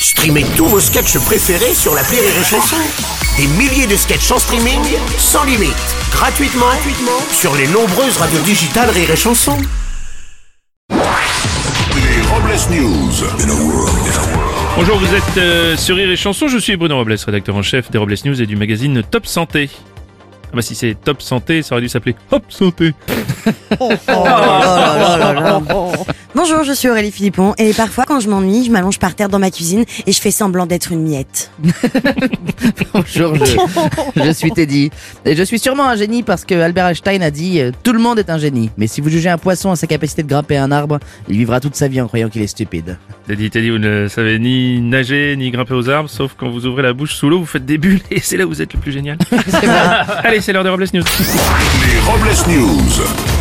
Streamez tous vos sketchs préférés sur la Rire et Chanson. Des milliers de sketchs en streaming, sans limite, gratuitement, gratuitement sur les nombreuses radios digitales Rire et Chanson. Les Robles News. Bonjour, vous êtes euh, sur Rire et Chanson, je suis Bruno Robles, rédacteur en chef des Robles News et du magazine Top Santé. Ah bah si c'est Top Santé, ça aurait dû s'appeler Hop Santé. Bonjour, je suis Aurélie Philippon et parfois quand je m'ennuie, je m'allonge par terre dans ma cuisine et je fais semblant d'être une miette. Bonjour, je, je suis Teddy. Et je suis sûrement un génie parce que Albert Einstein a dit euh, Tout le monde est un génie. Mais si vous jugez un poisson à sa capacité de grimper un arbre, il vivra toute sa vie en croyant qu'il est stupide. Teddy, Teddy, vous ne savez ni nager ni grimper aux arbres, sauf quand vous ouvrez la bouche sous l'eau, vous faites des bulles et c'est là où vous êtes le plus génial. Allez, c'est l'heure des Robles News. Les Robles News.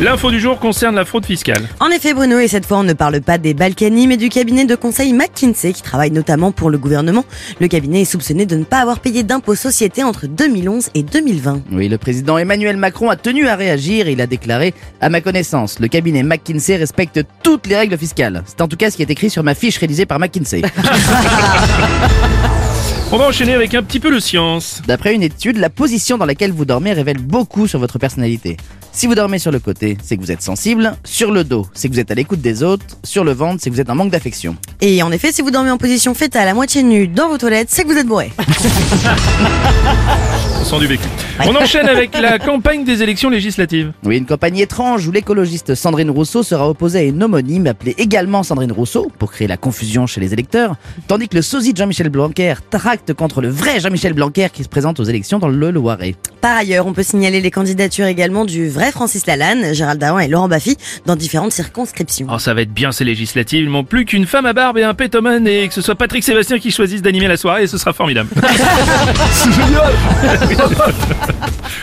L'info du jour concerne la fraude fiscale. En effet, Bruno, et cette fois on ne parle pas des Balkany, mais du cabinet de conseil McKinsey qui travaille notamment pour le gouvernement. Le cabinet est soupçonné de ne pas avoir payé d'impôts sociétés entre 2011 et 2020. Oui, le président Emmanuel Macron a tenu à réagir et il a déclaré À ma connaissance, le cabinet McKinsey respecte toutes les règles fiscales. C'est en tout cas ce qui est écrit sur ma fiche réalisée par McKinsey. On va enchaîner avec un petit peu de science. D'après une étude, la position dans laquelle vous dormez révèle beaucoup sur votre personnalité. Si vous dormez sur le côté, c'est que vous êtes sensible. Sur le dos, c'est que vous êtes à l'écoute des autres. Sur le ventre, c'est que vous êtes en manque d'affection. Et en effet, si vous dormez en position fétale à moitié nue dans vos toilettes, c'est que vous êtes bourré. On sent du vécu. On enchaîne avec la campagne des élections législatives. Oui, une campagne étrange où l'écologiste Sandrine Rousseau sera opposée à une homonyme appelée également Sandrine Rousseau pour créer la confusion chez les électeurs, tandis que le sosie de Jean-Michel Blanquer tracte contre le vrai Jean-Michel Blanquer qui se présente aux élections dans le Loiret. Par ailleurs, on peut signaler les candidatures également du vrai Francis Lalanne, Gérald Darman et Laurent Baffy dans différentes circonscriptions. Oh, ça va être bien ces législatives. Il manque plus qu'une femme à barbe et un pétomane et que ce soit Patrick Sébastien qui choisisse d'animer la soirée et ce sera formidable. C'est génial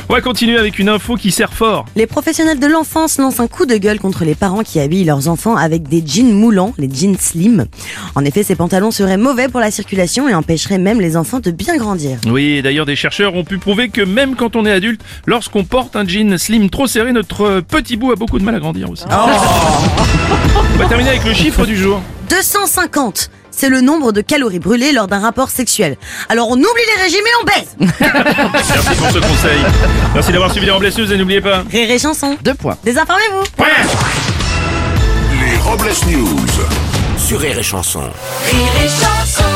On va continuer avec une info qui sert fort. Les professionnels de l'enfance lancent un coup de gueule contre les parents qui habillent leurs enfants avec des jeans moulants, les jeans slim. En effet, ces pantalons seraient mauvais pour la circulation et empêcheraient même les enfants de bien grandir. Oui, et d'ailleurs des chercheurs ont pu prouver que même quand on est adulte, lorsqu'on porte un jean slim trop serré, notre petit bout a beaucoup de mal à grandir aussi. On va terminer avec le chiffre du jour. 250 c'est le nombre de calories brûlées lors d'un rapport sexuel. Alors on oublie les régimes et on baise Merci pour ce conseil. Merci d'avoir suivi les Robles News et n'oubliez pas. Rire et chanson. Deux points. Désinformez-vous Les Robles News. Sur Rire et Chanson. Rire et chanson